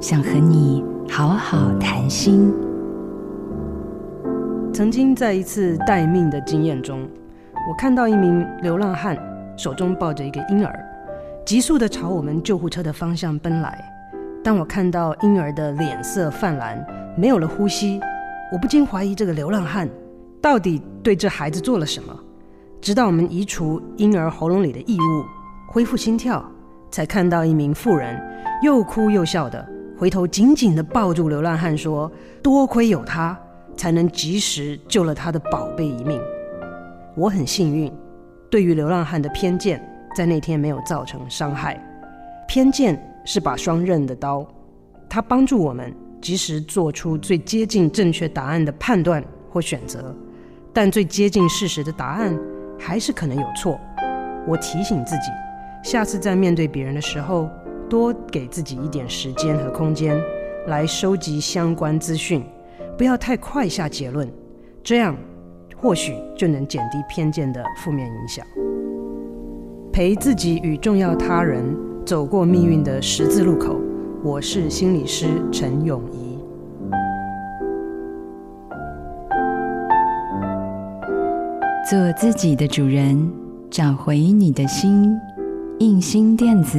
想和你好好谈心。曾经在一次待命的经验中，我看到一名流浪汉手中抱着一个婴儿，急速地朝我们救护车的方向奔来。当我看到婴儿的脸色泛蓝，没有了呼吸，我不禁怀疑这个流浪汉到底对这孩子做了什么。直到我们移除婴儿喉咙里的异物，恢复心跳，才看到一名妇人又哭又笑的回头紧紧地抱住流浪汉，说：“多亏有他，才能及时救了他的宝贝一命。”我很幸运，对于流浪汉的偏见，在那天没有造成伤害。偏见是把双刃的刀，它帮助我们及时做出最接近正确答案的判断或选择，但最接近事实的答案还是可能有错。我提醒自己，下次在面对别人的时候，多给自己一点时间和空间，来收集相关资讯，不要太快下结论，这样或许就能减低偏见的负面影响。陪自己与重要他人走过命运的十字路口，我是心理师陈永仪。做自己的主人，找回你的心。印心电子，